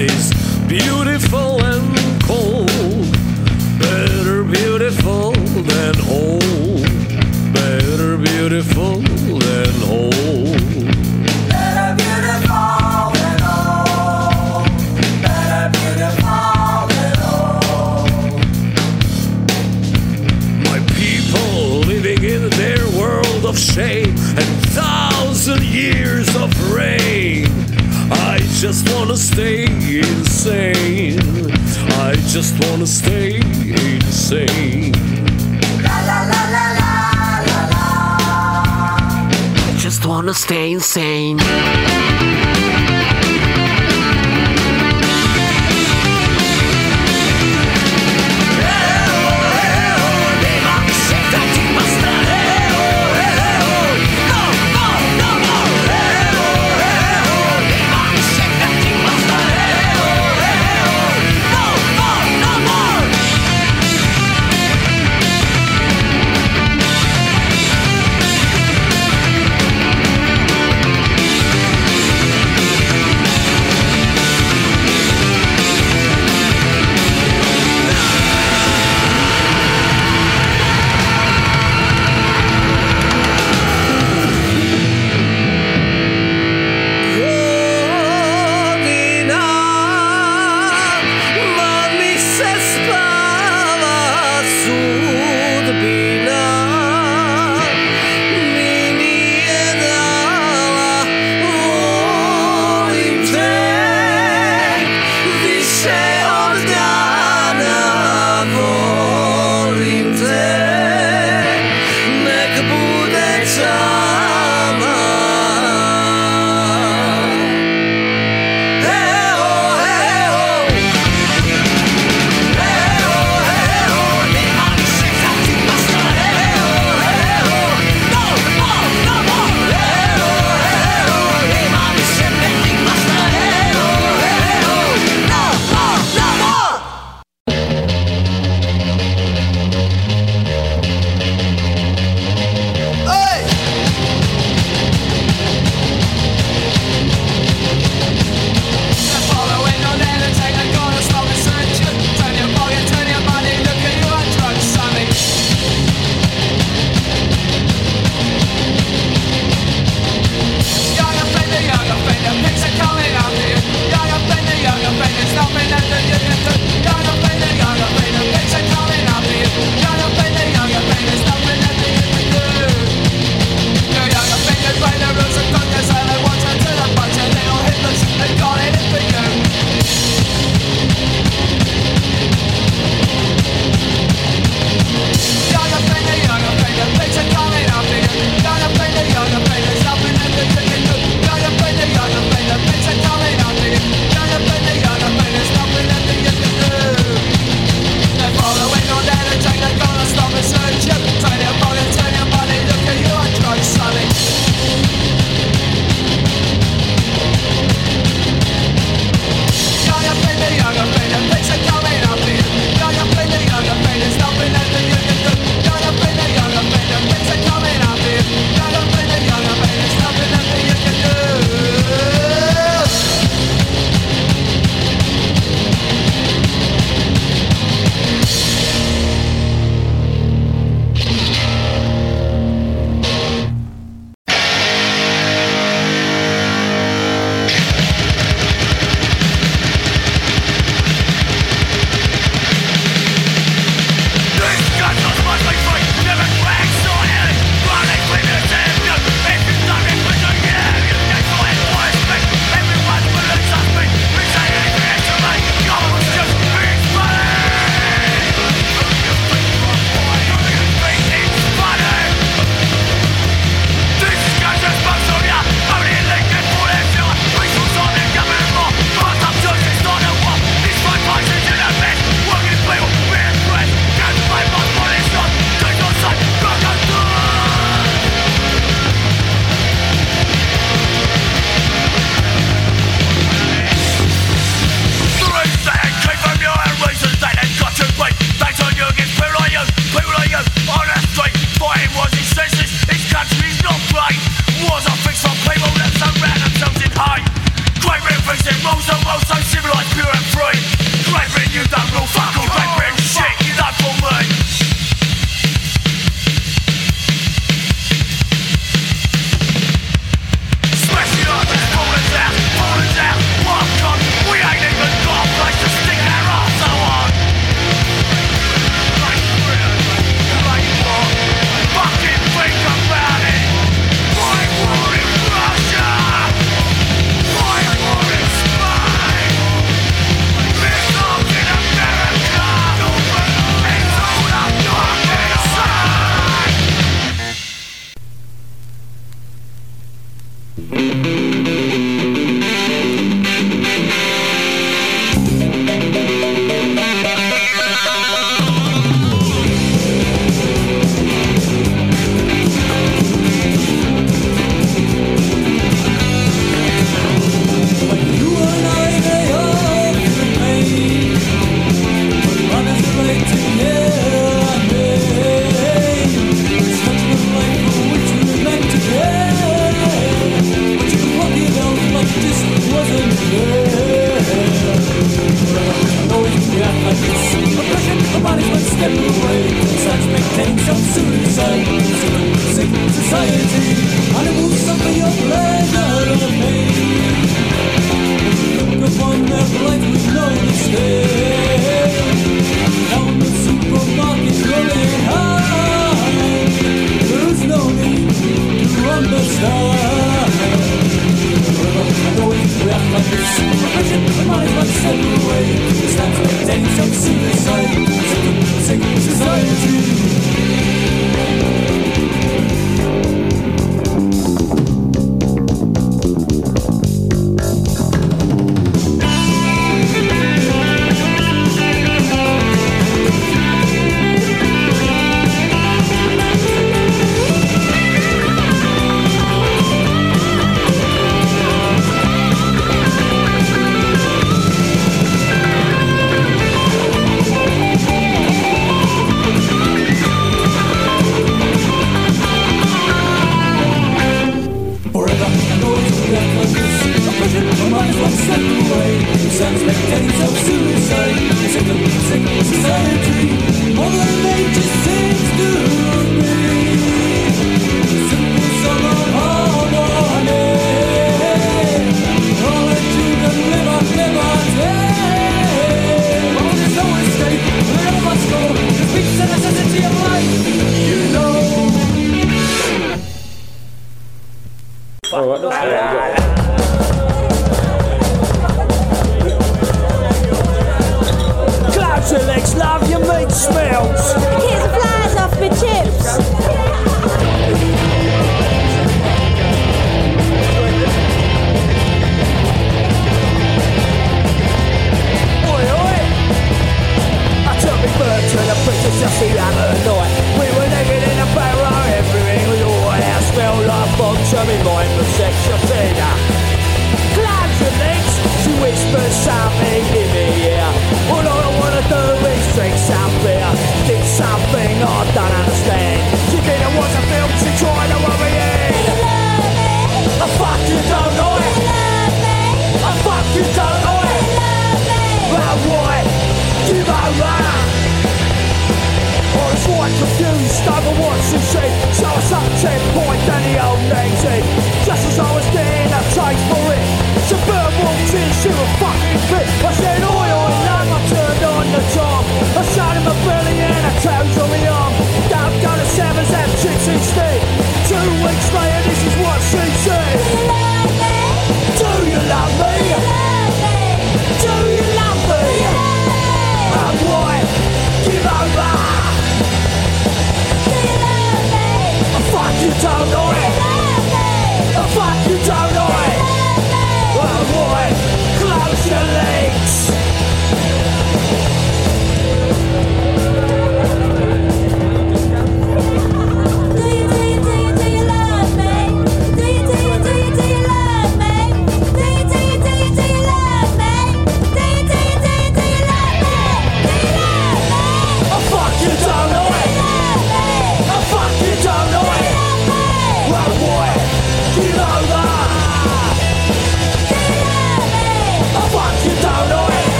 is beautiful. just wanna stay the same. La la la la la la. I just wanna stay insane. sun.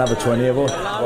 another 20 of us.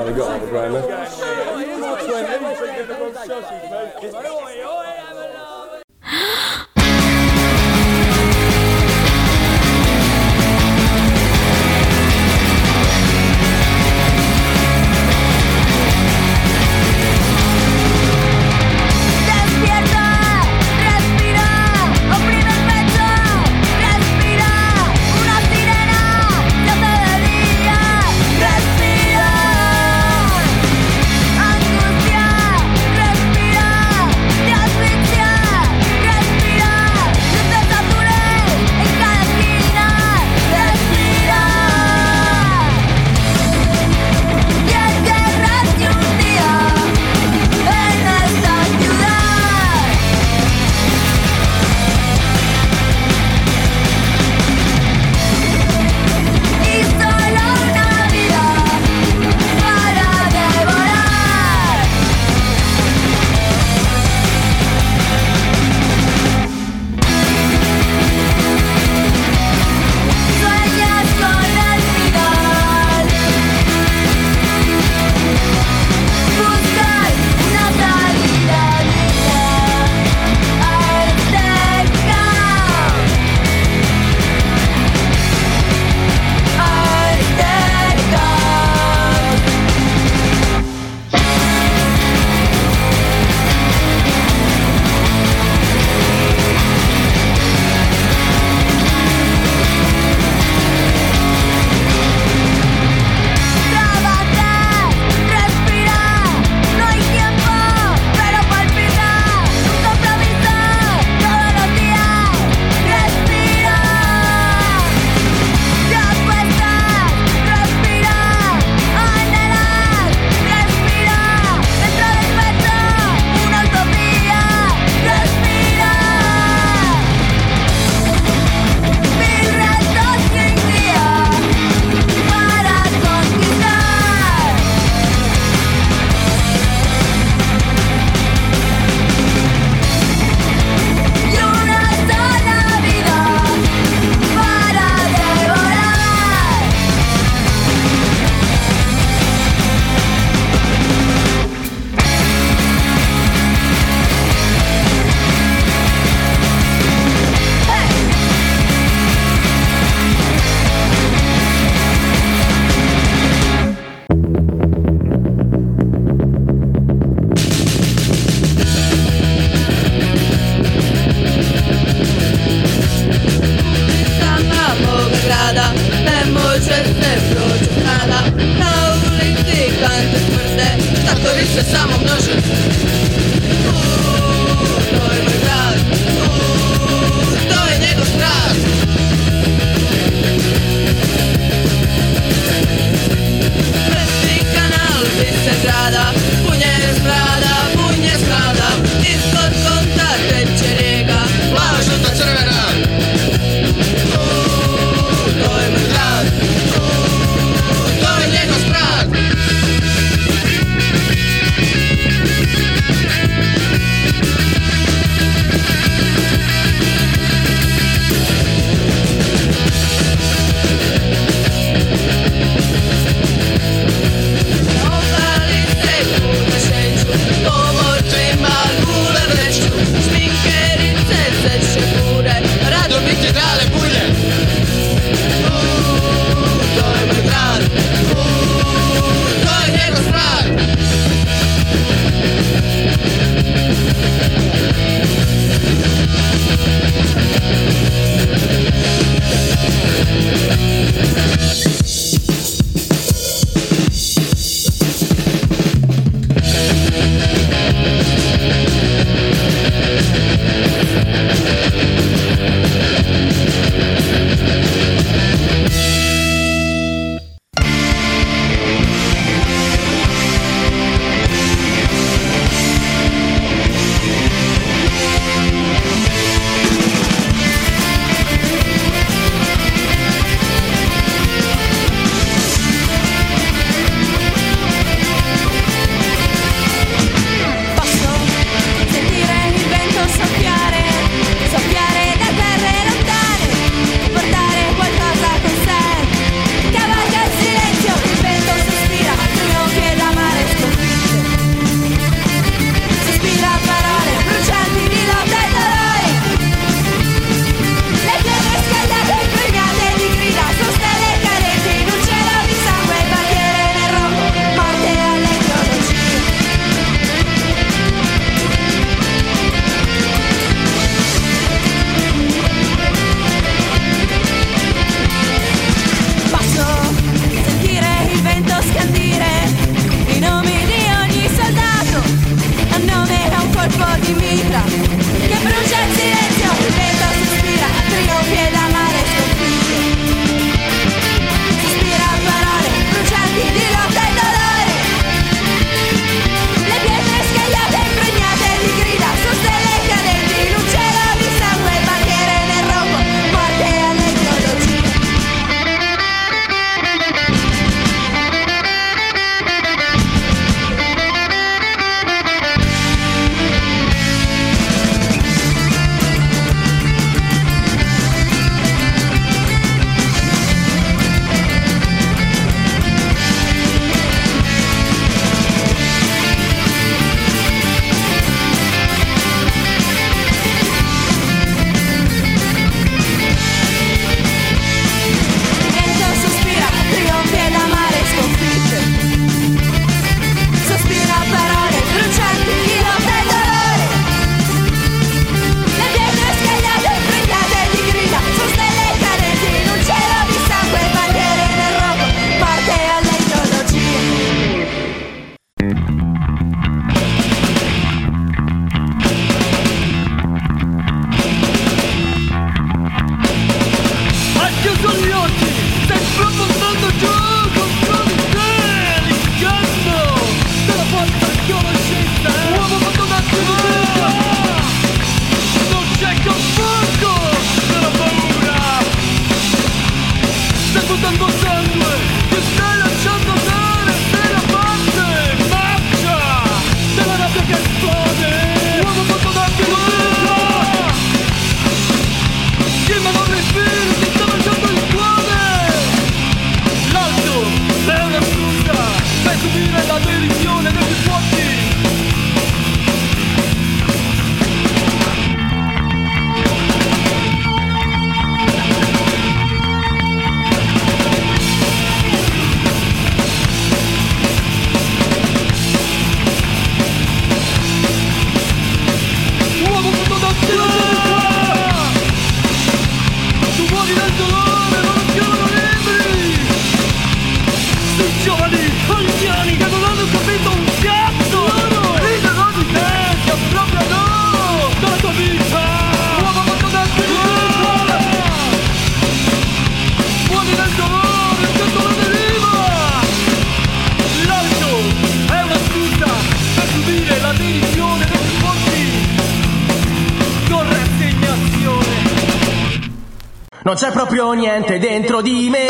C'è proprio niente dentro di me.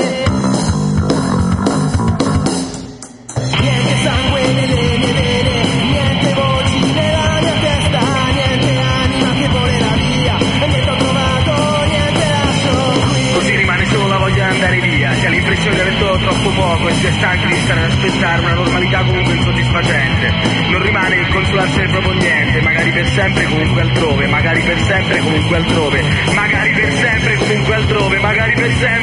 Così rimane solo la voglia di via, si ha l'impressione di aver dato troppo poco e si è stanchi di stare ad aspettare una normalità comunque insoddisfacente. Non rimane che consolarsene proprio niente, magari per sempre comunque altrove, magari per sempre comunque altrove, magari per sempre altrove, magari per sempre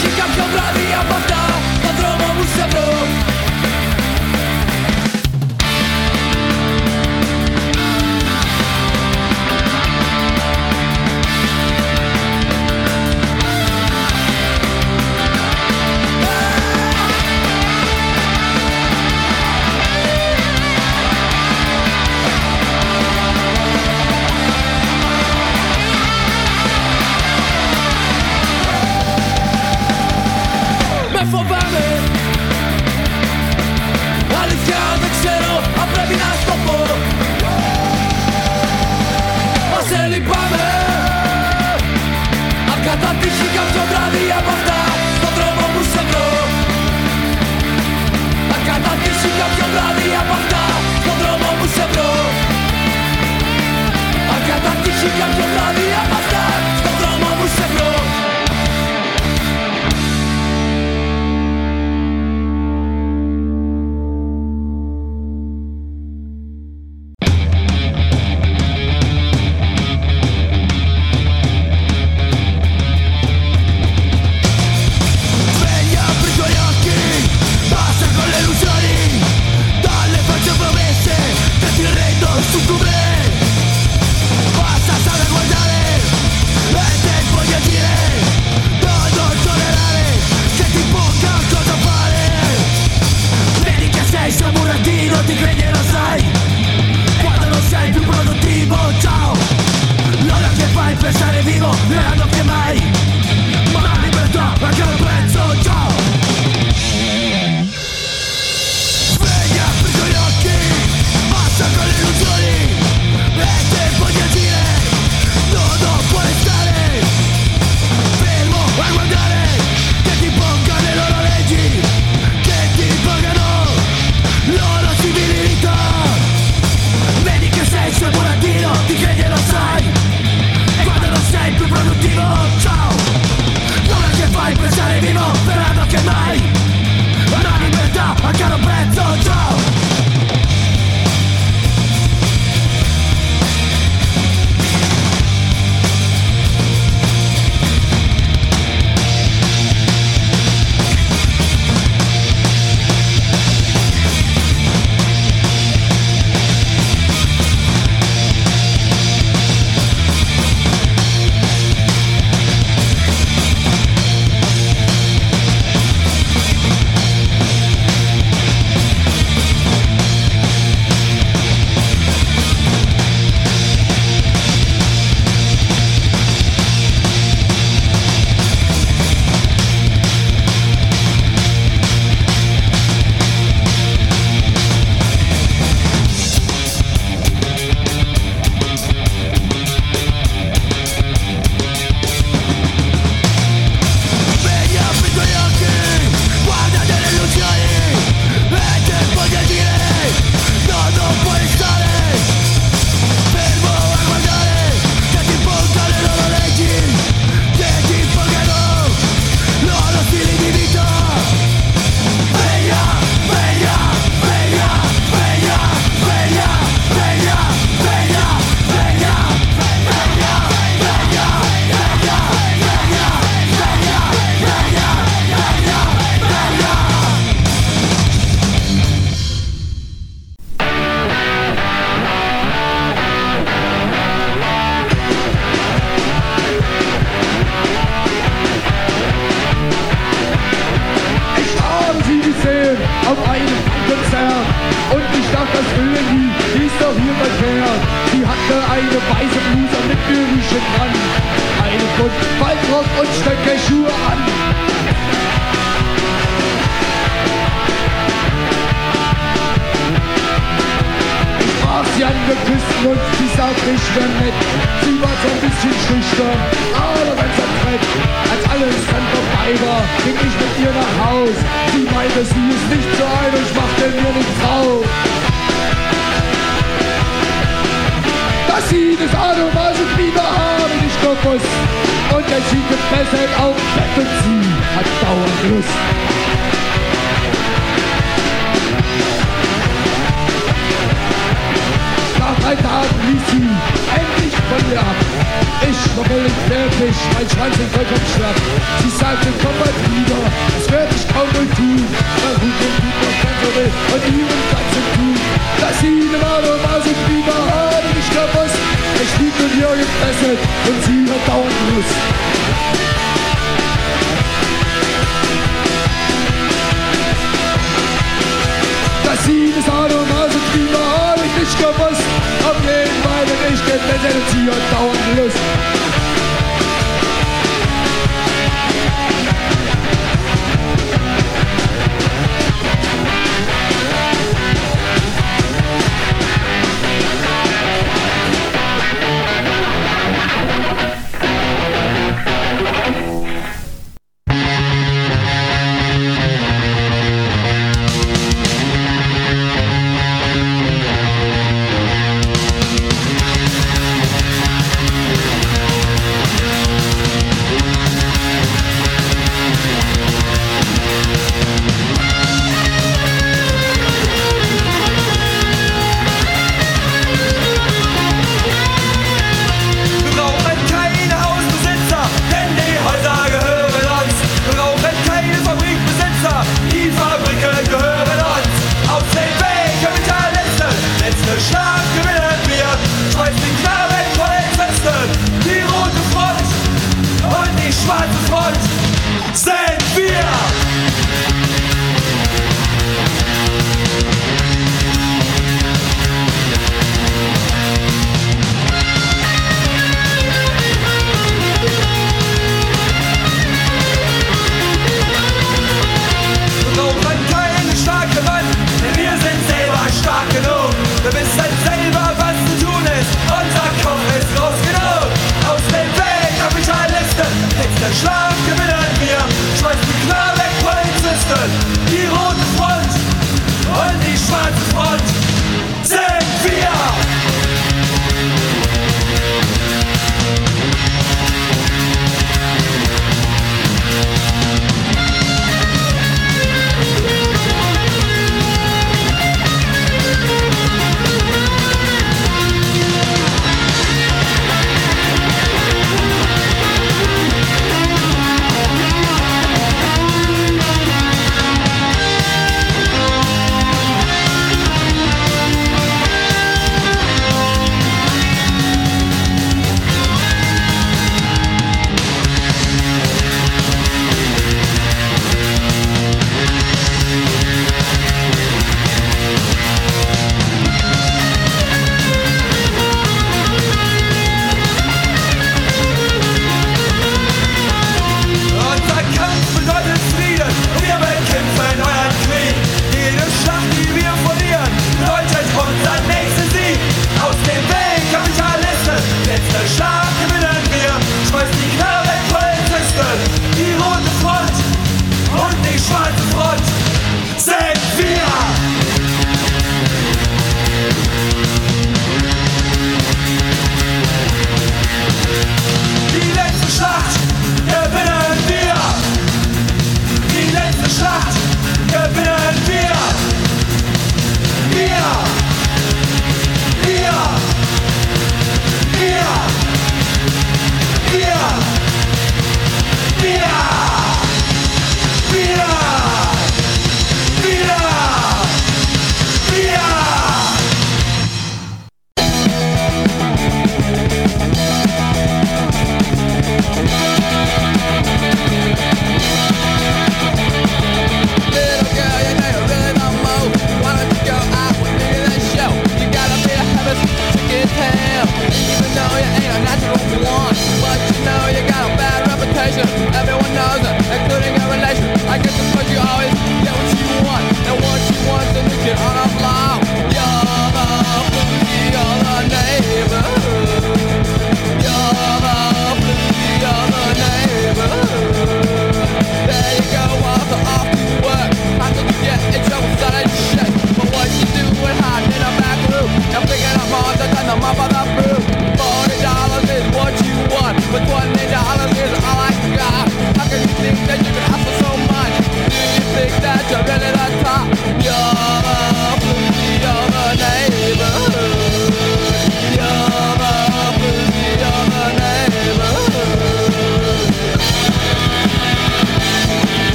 she got your blood.